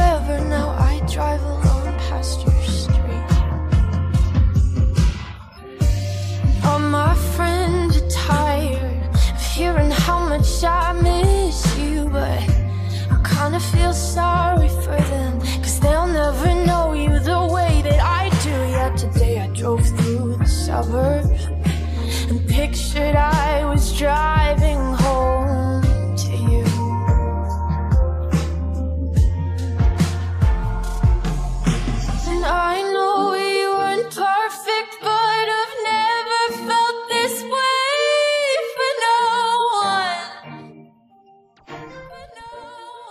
forever, now I drive alone past your street. All my friends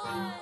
Oh,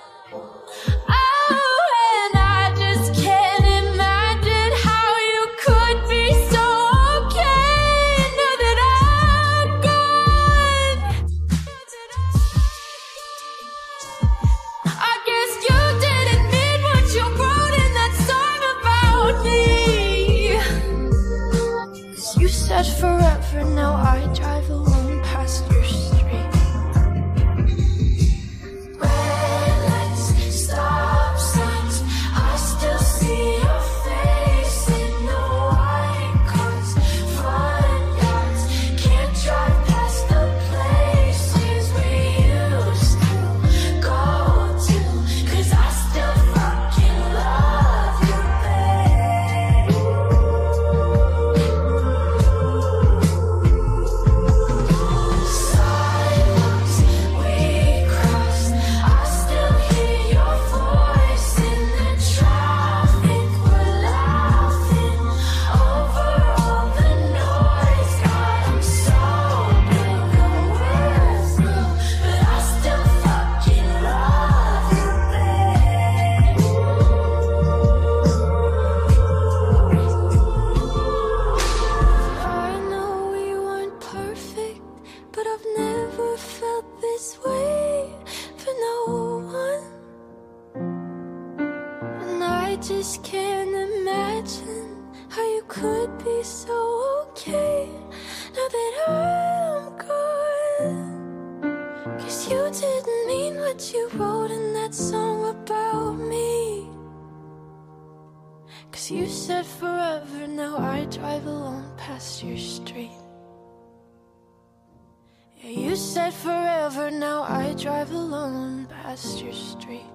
just can't imagine how you could be so okay now that I'm gone. Cause you didn't mean what you wrote in that song about me. Cause you said forever, now I drive alone past your street. Yeah, you said forever, now I drive alone past your street.